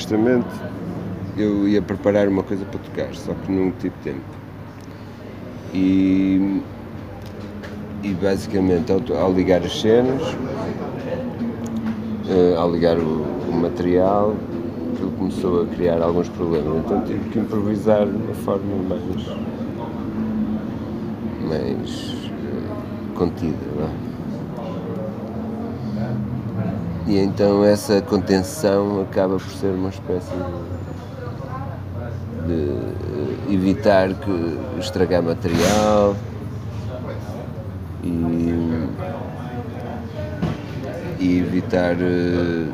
supostamente eu ia preparar uma coisa para tocar, só que não tive tempo. E, e basicamente ao, ao ligar as cenas, uh, ao ligar o, o material, aquilo começou a criar alguns problemas, então tive que improvisar de uma forma mais, mais uh, contida. Não é? E então essa contenção acaba por ser uma espécie de, de eh, evitar que estragar material e, e evitar uh,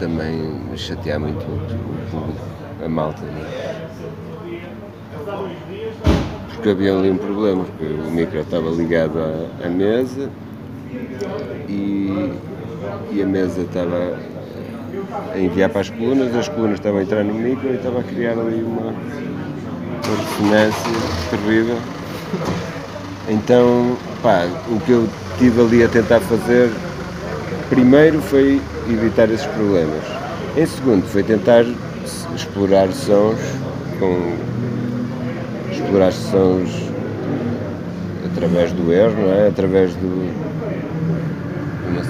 também chatear muito o público, a malta. Né? Porque havia ali um problema, porque o micro estava ligado à, à mesa e, e a mesa estava a enviar para as colunas, as colunas estavam a entrar no micro e estava a criar ali uma, uma ressonância terrível. Então, pá, o que eu tive ali a tentar fazer, primeiro foi evitar esses problemas. Em segundo, foi tentar explorar sons com explorar sons através do erro, é? através do,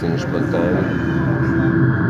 de uma cena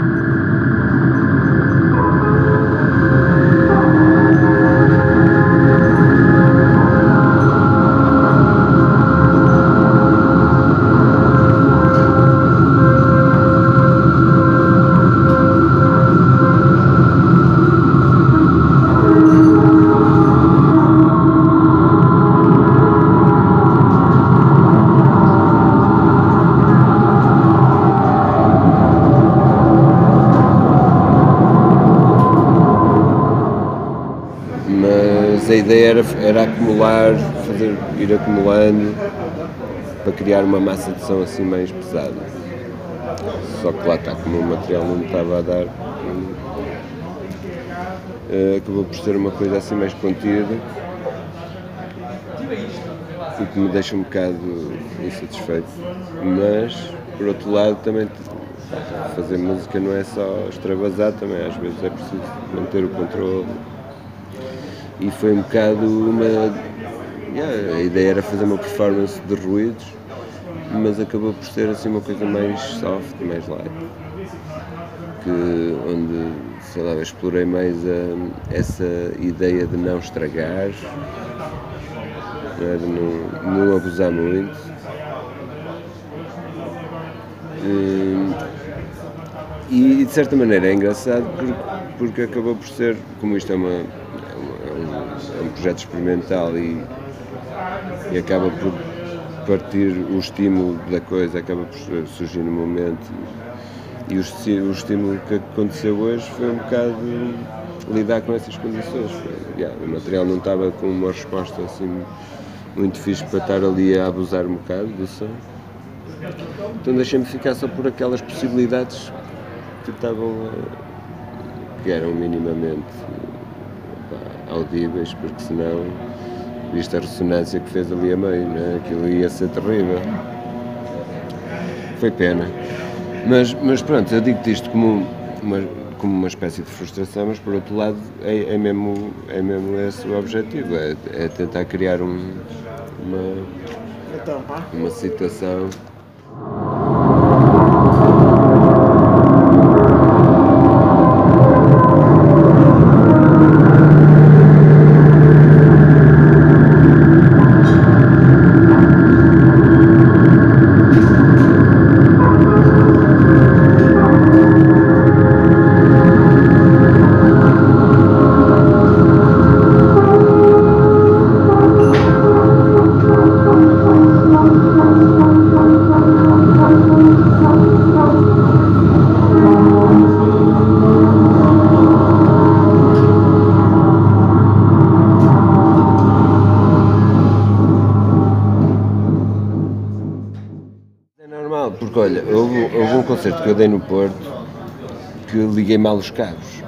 ideia era, era acumular, fazer, ir acumulando para criar uma massa de som assim mais pesada. Só que lá está, como o material não estava a dar, uh, acabou por ser uma coisa assim mais contida, o que me deixa um bocado insatisfeito. Mas, por outro lado, também fazer música não é só extravasar, também às vezes é preciso manter o controle e foi um bocado uma. Yeah, a ideia era fazer uma performance de ruídos, mas acabou por ser assim uma coisa mais soft, mais light. Que, onde, sei lá, explorei mais a, essa ideia de não estragar, de não, não abusar muito. E, de certa maneira é engraçado porque, porque acabou por ser, como isto é uma um projeto experimental e, e acaba por partir o estímulo da coisa, acaba por surgir no momento. E o, o estímulo que aconteceu hoje foi um bocado lidar com essas condições. Yeah, o material não estava com uma resposta assim muito fixe para estar ali a abusar um bocado do som. Então deixei-me ficar só por aquelas possibilidades que estavam que eram minimamente audíveis, porque senão, visto a ressonância que fez ali a meio, né? aquilo ia ser terrível. Foi pena. Mas, mas pronto, eu digo-te isto como uma, como uma espécie de frustração, mas por outro lado é, é, mesmo, é mesmo esse o objetivo, é, é tentar criar um, uma, então, uma situação Porto que liguei mal os cabos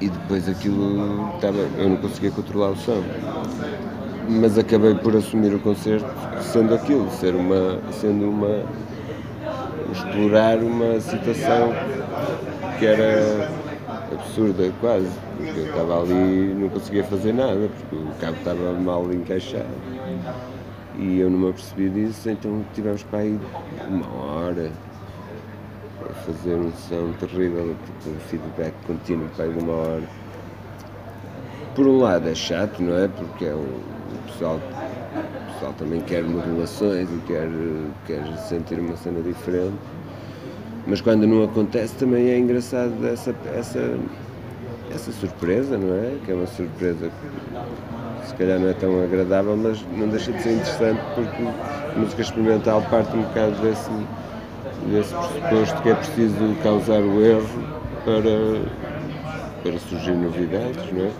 e depois aquilo estava, eu não conseguia controlar o som. Mas acabei por assumir o concerto sendo aquilo, ser uma, sendo uma explorar uma situação que era absurda quase, porque eu estava ali e não conseguia fazer nada, porque o cabo estava mal encaixado. E eu não me apercebi disso, então tivemos para aí uma hora fazer um som terrível, tipo um feedback contínuo para uma hora. Por um lado é chato, não é? Porque é um, o, pessoal, o pessoal também quer modulações e quer, quer sentir uma cena diferente. Mas quando não acontece também é engraçado essa, essa, essa surpresa, não é? Que é uma surpresa que se calhar não é tão agradável, mas não deixa de ser interessante porque a música experimental parte um bocado desse, desse pressuposto que é preciso causar o erro para, para surgir novidades, não é?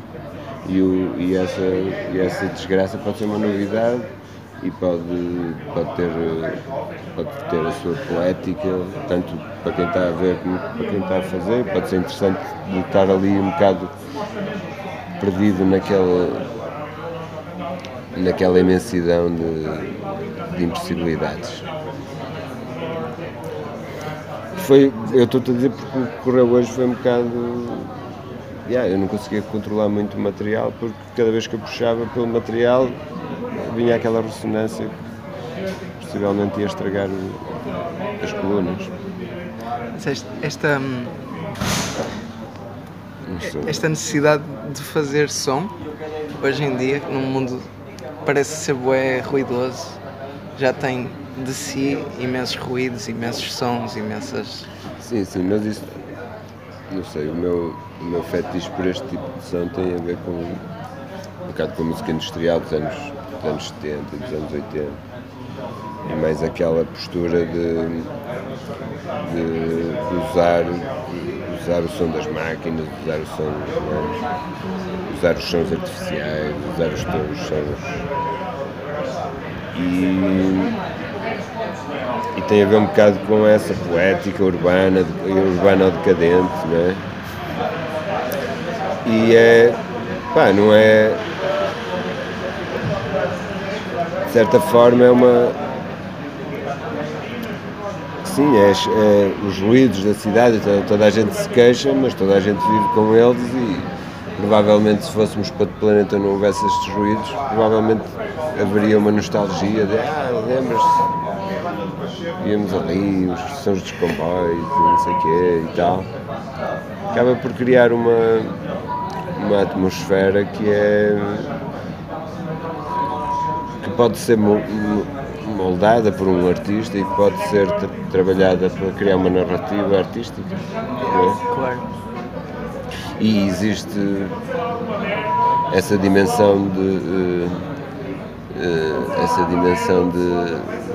E, o, e, essa, e essa desgraça pode ser uma novidade e pode, pode, ter, pode ter a sua poética, tanto para quem está a ver como para quem está a fazer. Pode ser interessante estar ali um bocado perdido naquela, naquela imensidão de, de impossibilidades. Foi, eu estou-te a dizer porque o que correu hoje foi um bocado. Yeah, eu não conseguia controlar muito o material porque cada vez que eu puxava pelo material vinha aquela ressonância que possivelmente ia estragar o, as colunas. Esta, esta necessidade de fazer som, hoje em dia, num mundo que parece ser bué ruidoso, já tem de si imensos ruídos, imensos sons, imensas. Sim, sim, mas isso. Não sei, o meu, o meu fetiche por este tipo de som tem a ver com um bocado com a música industrial dos anos dos anos 70 e dos anos 80. E mais aquela postura de, de, de usar, usar o som das máquinas, usar o som, né? usar os sons artificiais, usar os tons sons. E, e tem a ver um bocado com essa poética urbana, urbana decadente, né? E é, pá, não é, de certa forma é uma. Sim, é, é, os ruídos da cidade, toda, a gente se queixa, mas toda a gente vive com eles e provavelmente se fôssemos para outro planeta não houvesse estes ruídos, provavelmente haveria uma nostalgia de ah, lembras-te? Íamos ali, os sons dos comboios não sei o quê e tal. Acaba por criar uma, uma atmosfera que é pode ser moldada por um artista e pode ser trabalhada para criar uma narrativa artística. É? Claro. E existe essa dimensão de uh, uh, essa dimensão de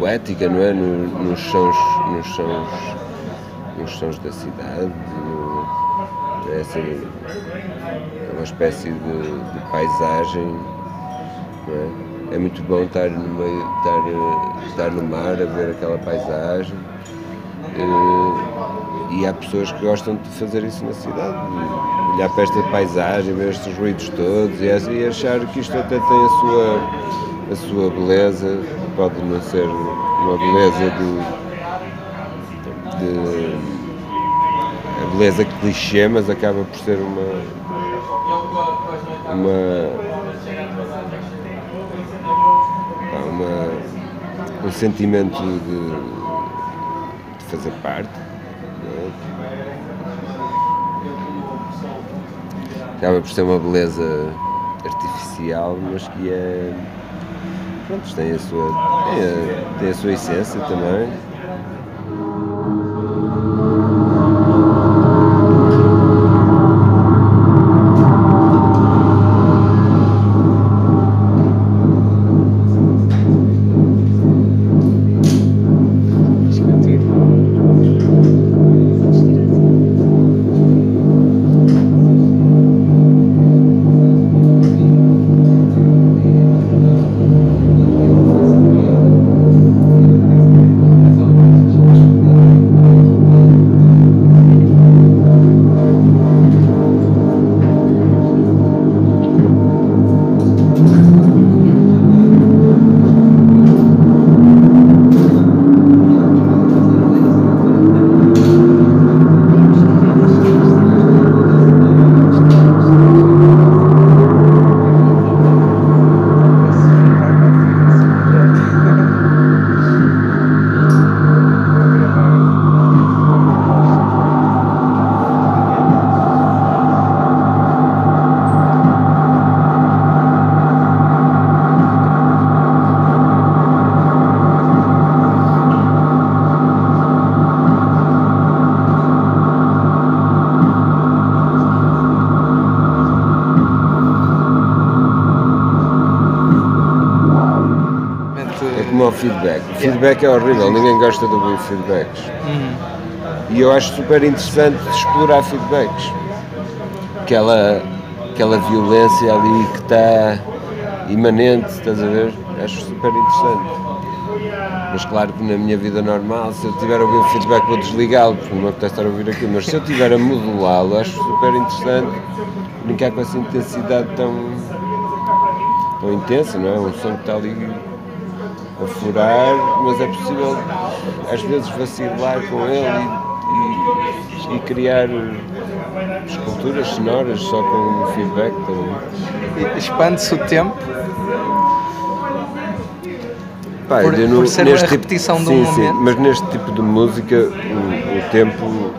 poética, não é? No, nos sons, nos sons, nos sons da cidade, no, essa é uma espécie de, de paisagem é? é? muito bom estar no meio, estar, estar no mar a ver aquela paisagem. Eh, e há pessoas que gostam de fazer isso na cidade, olhar para esta paisagem, ver estes ruídos todos e, achar que isto até tem a sua, a sua beleza, pode não ser uma beleza de, de a beleza clichê, mas acaba por ser uma, uma uma, um sentimento de, de fazer parte. É? Acaba por ser uma beleza artificial, mas que é. Pronto, tem a sua, tem a, tem a sua essência também. Feedback. É horrível, ninguém gosta de ouvir feedbacks. Uhum. E eu acho super interessante explorar feedbacks. Aquela, aquela violência ali que está imanente, estás a ver? Acho super interessante. Mas claro que na minha vida normal, se eu tiver a ouvir o feedback vou desligá-lo, porque não me apetece estar a ouvir aquilo, mas se eu tiver a modulá-lo, acho super interessante brincar com essa intensidade tão, tão intensa, não é? Um som que está ali a furar, mas é possível às vezes vacilar com ele e, e, e criar esculturas sonoras só com feedback também. Expande-se o tempo Pá, Por- eu por ser neste repetição de um sim, sim, momento. mas neste tipo de música o, o tempo,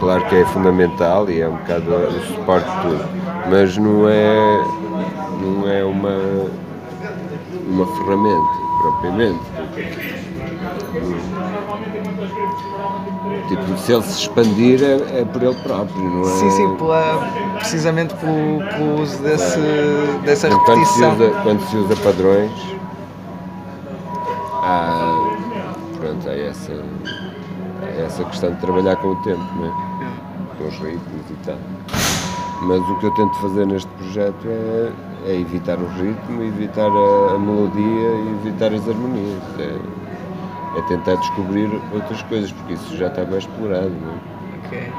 claro que é fundamental e é um bocado o suporte de tudo, mas não é, não é uma, uma ferramenta propriamente. Tipo, se ele se expandir é, é por ele próprio, não é? Sim, sim, pela, precisamente pelo, pelo uso desse, dessa Quando se, repetição. usa, quando se usa padrões, há, pronto, há essa, há essa questão de trabalhar com o tempo, não é? com os ritmos e tal. Mas o que eu tento fazer neste projeto é, é evitar o ritmo, evitar a, a melodia e evitar as harmonias. É, é tentar descobrir outras coisas, porque isso já está bem explorado, não é? Ok.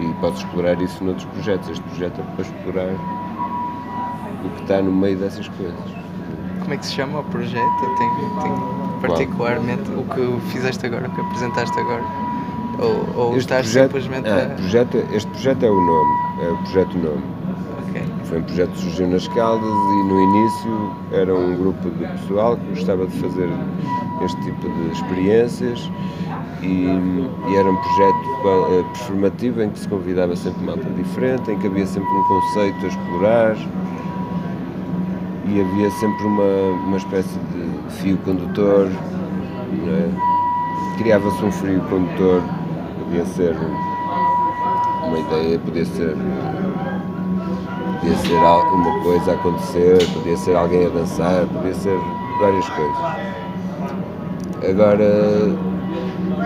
E posso explorar isso noutros projetos. Este projeto é para explorar o que está no meio dessas coisas. Como é que se chama o projeto? Tem, tem particularmente o que fizeste agora, o que apresentaste agora? Ou, ou estás simplesmente ah, a. projeto, este projeto é o nome, é o projeto nome. Foi um projeto que surgiu nas Caldas e no início era um grupo de pessoal que gostava de fazer este tipo de experiências e, e era um projeto eh, performativo em que se convidava sempre malta diferente, em que havia sempre um conceito a explorar e havia sempre uma, uma espécie de fio condutor, é? criava-se um fio condutor, podia ser uma ideia, podia ser podia ser uma coisa a acontecer, podia ser alguém a dançar, podia ser várias coisas. Agora,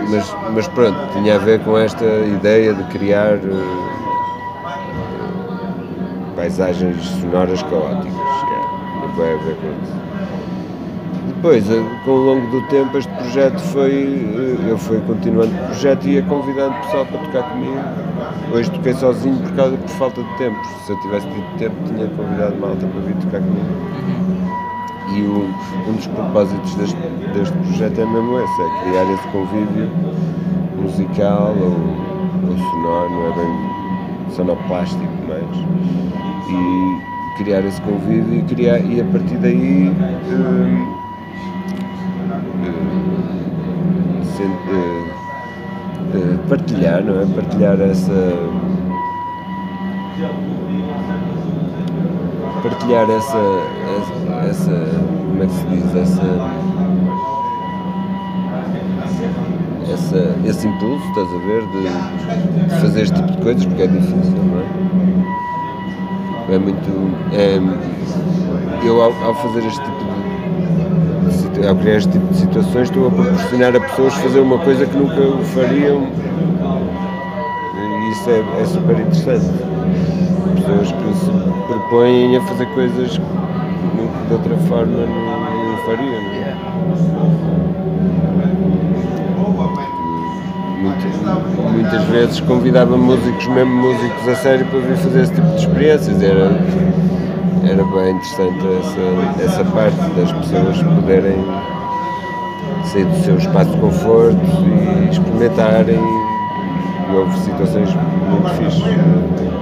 mas, mas pronto, tinha a ver com esta ideia de criar eh, paisagens sonoras caóticas. Yeah, vai a ver com isso. Depois, eh, com o longo do tempo, este projeto foi. eh, Eu fui continuando o projeto e ia convidando o pessoal para tocar comigo. Hoje toquei sozinho por, causa, por falta de tempo. Se eu tivesse tido tempo, tinha convidado malta para vir tocar comigo. E o- um dos propósitos deste, deste projeto é mesmo esse: é criar esse convívio musical ou, ou sonoro, não é bem sonoplástico, mas. E criar esse convívio e, criar, e a partir daí. hum, partilhar, não é? Partilhar essa. Partilhar essa, essa, essa- Como é que se diz? Essa. Essa, esse impulso, estás a ver? De, de fazer este tipo de coisas, porque é difícil, não é? É muito. é- eu, ao, ao fazer este tipo ao criar este tipo de situações, estou a proporcionar a pessoas fazer uma coisa que nunca o fariam e isso é, é super interessante. Pessoas que se propõem a fazer coisas que de outra forma não, não fariam. não é? Muitas, muitas vezes convidava músicos, mesmo músicos a sério, para vir fazer esse tipo de experiências. Era, era bem interessante essa, essa parte das pessoas poderem sair do seu espaço de conforto e experimentarem. E houve situações muito fixes.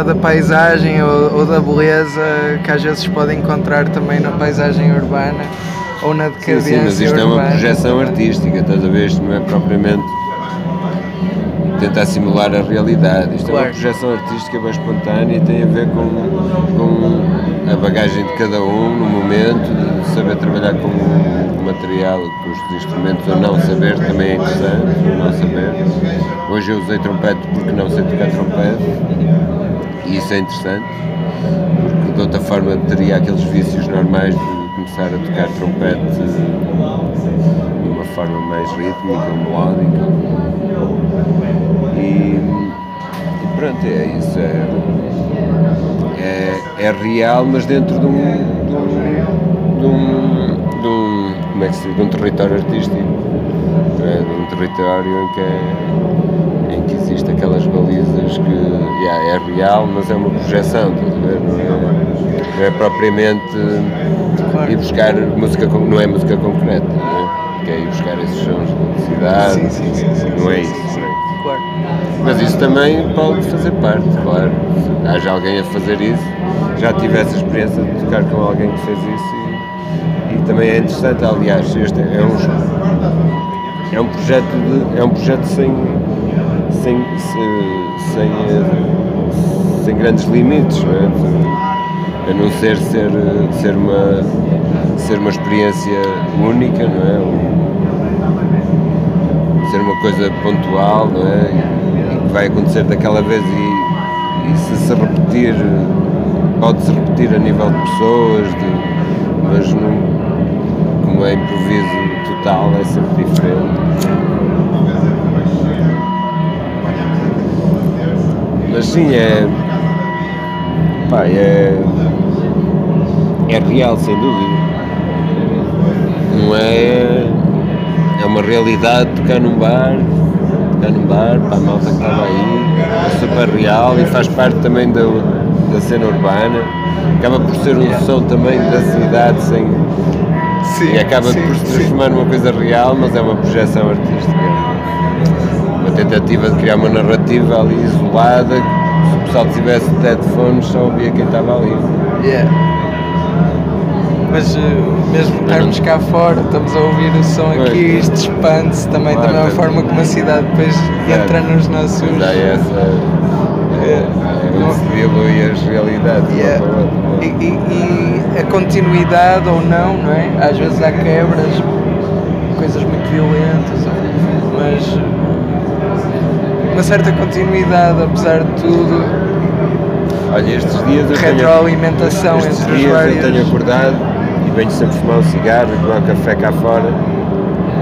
Da paisagem ou, ou, da beleza que às vezes pode encontrar também na paisagem urbana ou na decadência sim, sim, mas isto urbana. é uma projeção artística, estás a ver? Isto não é propriamente tentar simular a realidade. Isto claro. é uma projeção artística bem espontânea e tem a ver com, com a bagagem de cada um no momento, de saber trabalhar com o material, com os instrumentos ou não saber também é interessante, não saber. Hoje eu usei trompete porque não sei tocar trompete e isso é interessante, porque de outra forma teria aqueles vícios normais de começar a tocar trompete de uma forma mais rítmica, melódica e, e pronto, é isso. É, é, é, real, mas dentro de um, de um, de um, de um como é que se diz, de um território artístico, é, de um território em que, é, em que existe aquelas balizas que yeah, é real, mas é uma projeção? Não é, não é propriamente ir buscar música, não é música concreta, não é? que é ir buscar esses sons de cidade, sim, sim, sim, não é isso. Claro. Mas isso também pode fazer parte, claro. Se haja alguém a fazer isso, já tive essa experiência de tocar com alguém que fez isso e, e também é interessante, aliás, este é um, é um projeto de, é um projeto sem, sem, sem, sem grandes limites, não é? a não ser ser, ser, uma, ser uma experiência única, não é? ser uma coisa pontual, não é? E, que vai acontecer daquela vez e, e se se repetir, pode-se repetir a nível de pessoas, de, mas não, como é improviso total é sempre diferente. Mas sim, é. Pá, é. É real, sem dúvida. Não é é uma realidade tocar num bar, tocar num bar, para a malta que estava aí, é super real e faz parte também da, da cena urbana, acaba por ser um som também da cidade sem. Sim, e acaba sim, por se transformar sim. numa coisa real, mas é uma projeção artística. Tentativa de criar uma narrativa ali isolada, se o pessoal tivesse headphones só ouvia quem estava ali. Yeah mas uh, mesmo estarmos cá fora, estamos a ouvir o som aqui, isto expande-se também claro, da mesma forma que uma cidade depois entra nos nossos. Já é essa. É, é se dilui as realidades. Yeah. E, e, e, a continuidade ou não, não é? Às vezes há quebras, coisas muito violentas, mas uma certa continuidade, apesar de tudo. Olha, estes dias eu retroalimentação tenho, estes dias várias... eu tenho acordado e venho sempre fumar um cigarro e tomar um café cá fora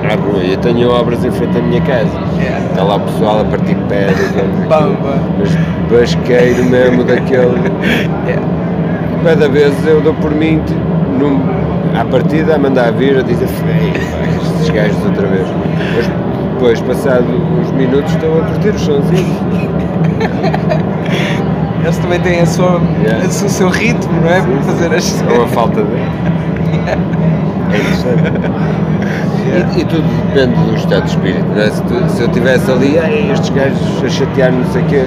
à rua. Eu tenho obras em frente à minha casa. Yeah. Está lá o pessoal a partir pedra, mas basqueiro mesmo daquele. Yeah. Cada vez eu dou por mim num, à partida a mandar vir a dizer estes gajos outra vez. Mas depois, passado uns minutos, estão a curtir os sonzinhos. Eles também têm a sua, yeah. o seu ritmo, não é? Para fazer as. Ou a falta de. É interessante. E, e, tudo depende do estado de espírito, não é? Se, tu, se eu estivesse ali, estes gajos a chatear não sei o quê,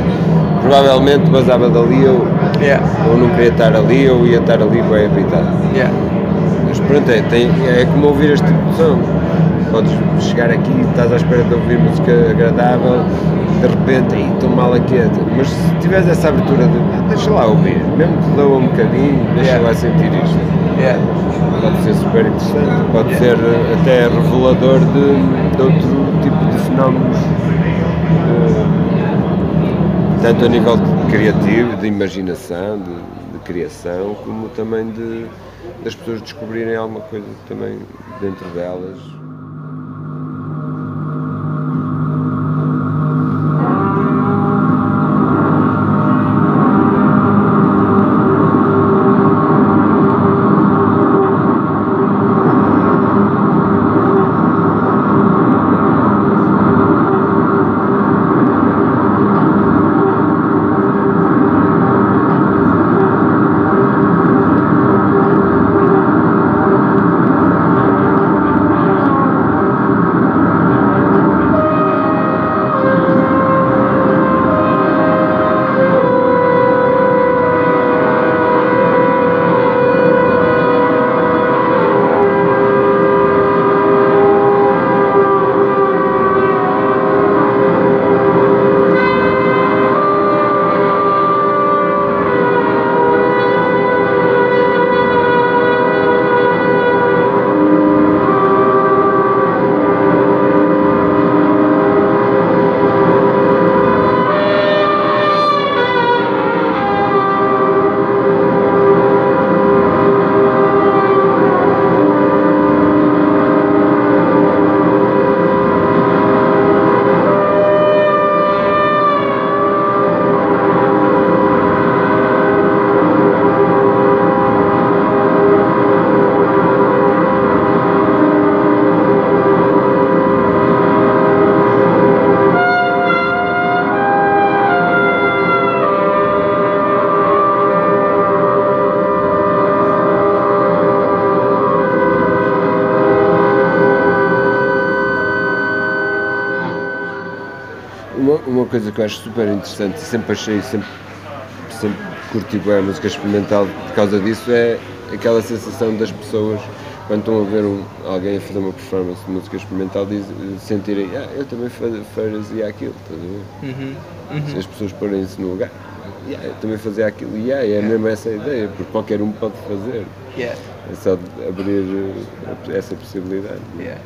provavelmente basava dali ou, yeah. ou não queria estar ali ou ia estar ali bem habitado. Yeah. Mas pronto, é, tem, é como ouvir este tipo de som. Podes chegar aqui e estás à espera de ouvir música agradável, de repente, aí estou mal aqui. Mas se tiveres essa abertura de ah, deixa lá ouvir, mesmo que doa um bocadinho, deixa yeah. lá sentir isto. Yeah pode ser super interessante, pode ser eh, até revelador de, de outro tipo de fenómenos, uh, tanto a nível criativo, de imaginação, de, de criação, como também de, das pessoas descobrirem alguma coisa também dentro delas coisa que eu acho super interessante, sempre achei, sempre, sempre curti bem a música experimental por causa disso, é aquela sensação das pessoas quando estão a ver um, alguém a fazer uma performance de música experimental diz, sentirem, ah, eu também fazia aquilo, estás a ver? Uhum, uhum. Se as pessoas porem-se no lugar, yeah, eu também fazia aquilo, yeah, é mesmo essa a ideia, porque qualquer um pode fazer. Yeah. É só abrir eh, essa possibilidade. Yeah.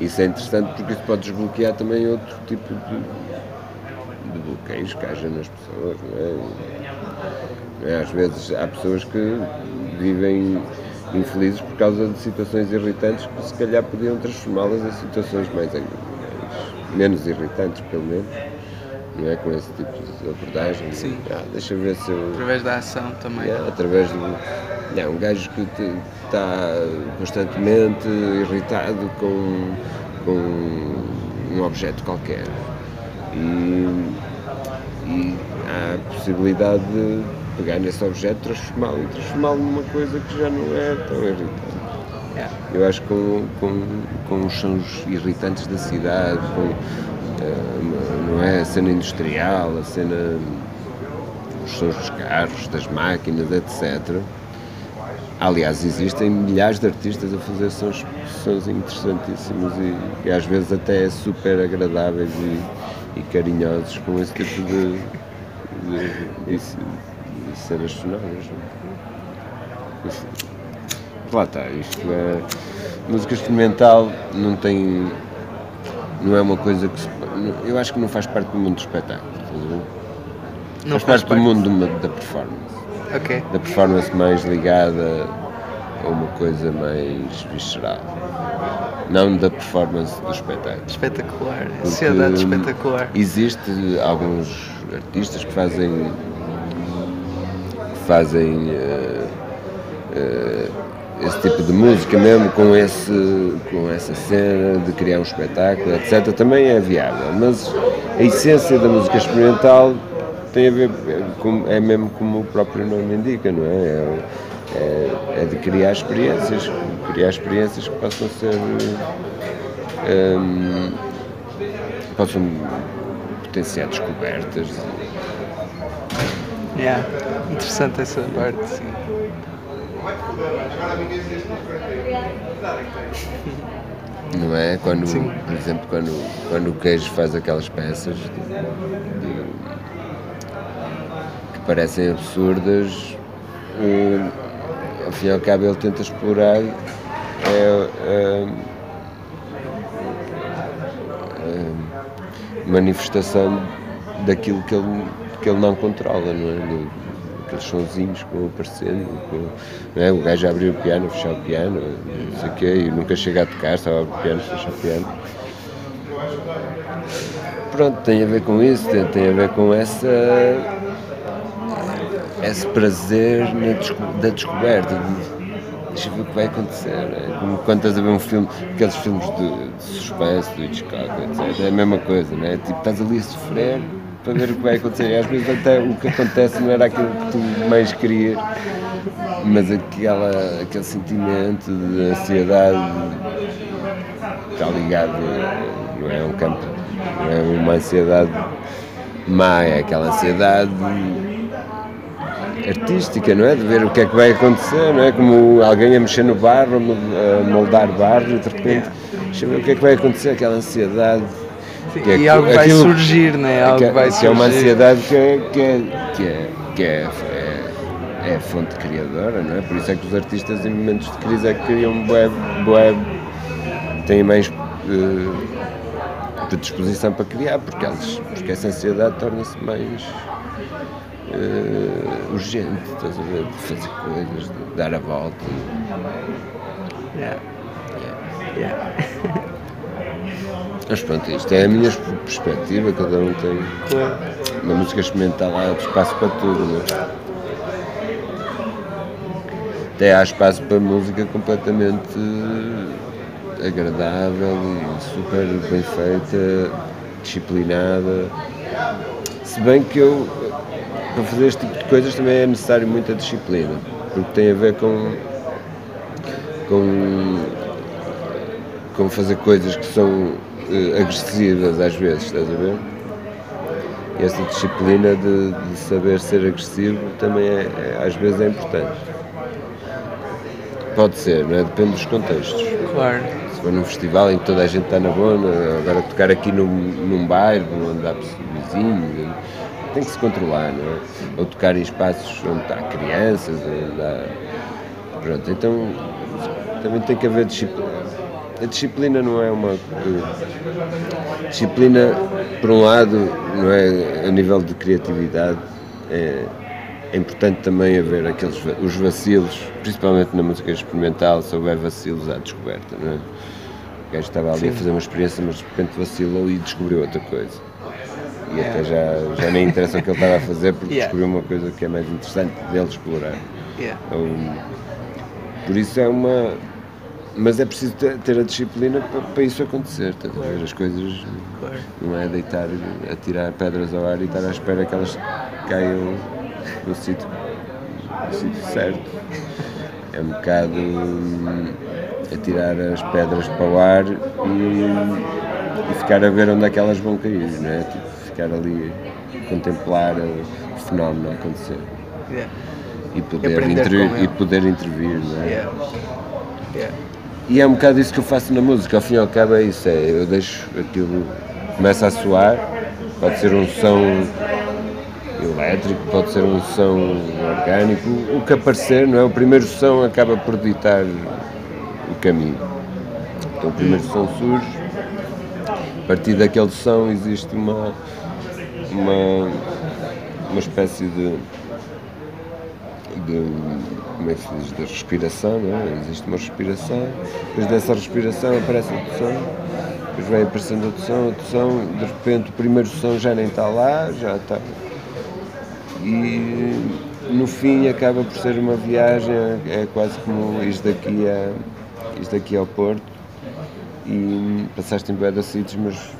Isso é interessante porque isso pode desbloquear também outro tipo de, de bloqueios que haja nas pessoas, não é? não é? Às vezes há pessoas que vivem infelizes por causa de situações irritantes que se calhar podiam transformá-las em situações mais, menos irritantes, pelo menos. Não é com esse tipo de abordagem. Sim. Ah, deixa ver se eu. Através da ação também. É, através do. É, um gajo que está constantemente irritado com, com um objeto qualquer. E, e há a possibilidade de pegar nesse objeto, transformá-lo e transformá-lo numa coisa que já não é tão irritante. Yeah. Eu acho que com, com, com os sons irritantes da cidade, com, uh, não é, a cena industrial, a cena, os sons dos carros, das máquinas, etc. Aliás, existem milhares de artistas a fazer sons, sons interessantíssimos e, e às vezes até super agradáveis e, e carinhosos com esse tipo de, de, de, cenas sonoras. Isso, lá está, isto é. Música experimental não tem. não é uma coisa que se, Eu acho que não faz parte do mundo do espetáculo. Não faz, faz parte, parte. do mundo da performance. Ok. Da performance mais ligada a uma coisa mais visceral. Não da performance do espetáculo. Espetacular. Ansiedade espetacular. Existe alguns artistas que fazem fazem uh, uh, esse tipo de música mesmo com, esse, com essa cena de criar um espetáculo, etc. Também é viável, mas a essência da música experimental tem a ver, com, é mesmo como o próprio nome indica, não é? É, é, é de criar experiências, criar experiências que possam ser. Um, possam potenciar descobertas. Yeah. Interessante essa parte, sim. Não é? Quando, Sim. por exemplo, quando, quando o queijo faz aquelas peças de- de- parecem absurdas, fim e ao cabo ele tenta explorar é, manifestação daquilo que ele, que ele não controla, não é? Aqueles sonzinhos que vão aparecendo, não é? o gajo abrir o piano, fechar o piano, não sei o quê, e nunca chega a tocar, só abre o piano, fecha o piano. Pronto, tem a ver com isso, tem, tem a ver com essa esse prazer desco- da descoberta, de, deixa ver o que vai acontecer. É como quando estás a ver um filme, aqueles filmes de, de suspense, do Hitchcock, etc. É a mesma coisa, não é? Tipo, estás ali a sofrer para ver o que vai acontecer. E às vezes até o que acontece não era aquilo que tu mais querias, mas aquela, aquele sentimento de ansiedade está ligado, não é um campo, não é uma ansiedade má, é aquela ansiedade artística, não é? De ver o que é que vai acontecer, não é? Como alguém a mexer no barro, a mol- a moldar barro e de repente, deixa eu ver o que é que vai acontecer, aquela ansiedade. que é e algo vai surgir, né? Algo que, vai que surgir. é uma ansiedade que é, que é, que é, que é, é, é fonte criadora, não é? Por isso é que os artistas em momentos de crise é que criam bué, bué, têm mais eh, predisposição para criar, porque, eles, porque essa ansiedade torna-se mais eh, urgente, estás a ver? De fazer coisas, de dar a volta. Yeah. Yeah. Mas pronto, isto é a minha perspectiva, cada um tem. Claro. Na música experimental há espaço para tudo, não é? Até há espaço para música completamente agradável e super bem feita, disciplinada. Se bem que eu, para fazer este tipo de coisas também é necessário muita disciplina, porque tem a ver com, com, com fazer coisas que são eh, agressivas às vezes, estás a ver? essa disciplina de, de saber ser agressivo também é, é, às vezes é importante. Pode ser, não é? Depende dos contextos. Claro. Se for num festival em que toda a gente está na boa, agora tocar aqui num, num bairro, onde há vizinhos, tem que se controlar, não é? Ou tocar em espaços onde há crianças, onde há... Pronto, então também tem que haver disciplina. A disciplina não é uma. Disciplina, por um lado, não é a nível de criatividade, é, é importante também haver aqueles os vacilos, principalmente na música experimental, se houver vacilos à descoberta, não é? O gajo estava ali Sim. a fazer uma experiência, mas de repente vacilou e descobriu outra coisa. E yeah. até já, já nem interessa o que ele estava a fazer porque yeah. descobriu uma coisa que é mais interessante dele explorar. Yeah. Então, por isso é uma mas é preciso ter a disciplina para, para isso acontecer, tá claro. As coisas claro. não é deitar, atirar pedras ao ar e estar à espera que elas caiam no sítio, no sítio certo. É um bocado hum, atirar as pedras para o ar e, e, ficar a ver onde é que elas vão cair, não é? Tipo, ficar ali a contemplar o fenómeno a acontecer. Yeah. E, poder e, e poder intervir, não é? Yeah. Yeah. E é um bocado isso que eu faço na música, ao fim e ao cabo é isso, é, eu deixo aquilo, começa a soar, pode ser um som elétrico, pode ser um som orgânico, o que aparecer, não é? O primeiro som acaba por ditar o caminho. Então o primeiro som surge, a partir daquele som existe uma, uma, uma espécie de, de como é que se diz, da respiração, não é? Existe uma respiração, depois dessa respiração aparece outro som, depois vem aparecendo outro som, outro som, de repente o primeiro som já nem está lá, já está. E no fim acaba por ser uma viagem, é quase como isto daqui, a, isto daqui ao Porto, e passaste em Beda sítios, mas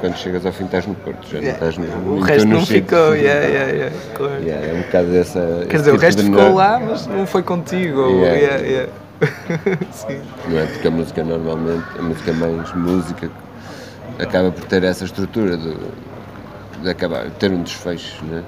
quando chegas ao fim estás no Porto, já yeah. não estás no O resto não ficou, yeah, yeah, yeah, claro. yeah, é um bocado dessa. Quer dizer, tipo o resto ficou lá, mas não foi contigo. Yeah. Yeah, yeah. Sim. Não é? Porque a música normalmente, a música mais música, acaba por ter essa estrutura de, de acabar, ter um desfecho, não é?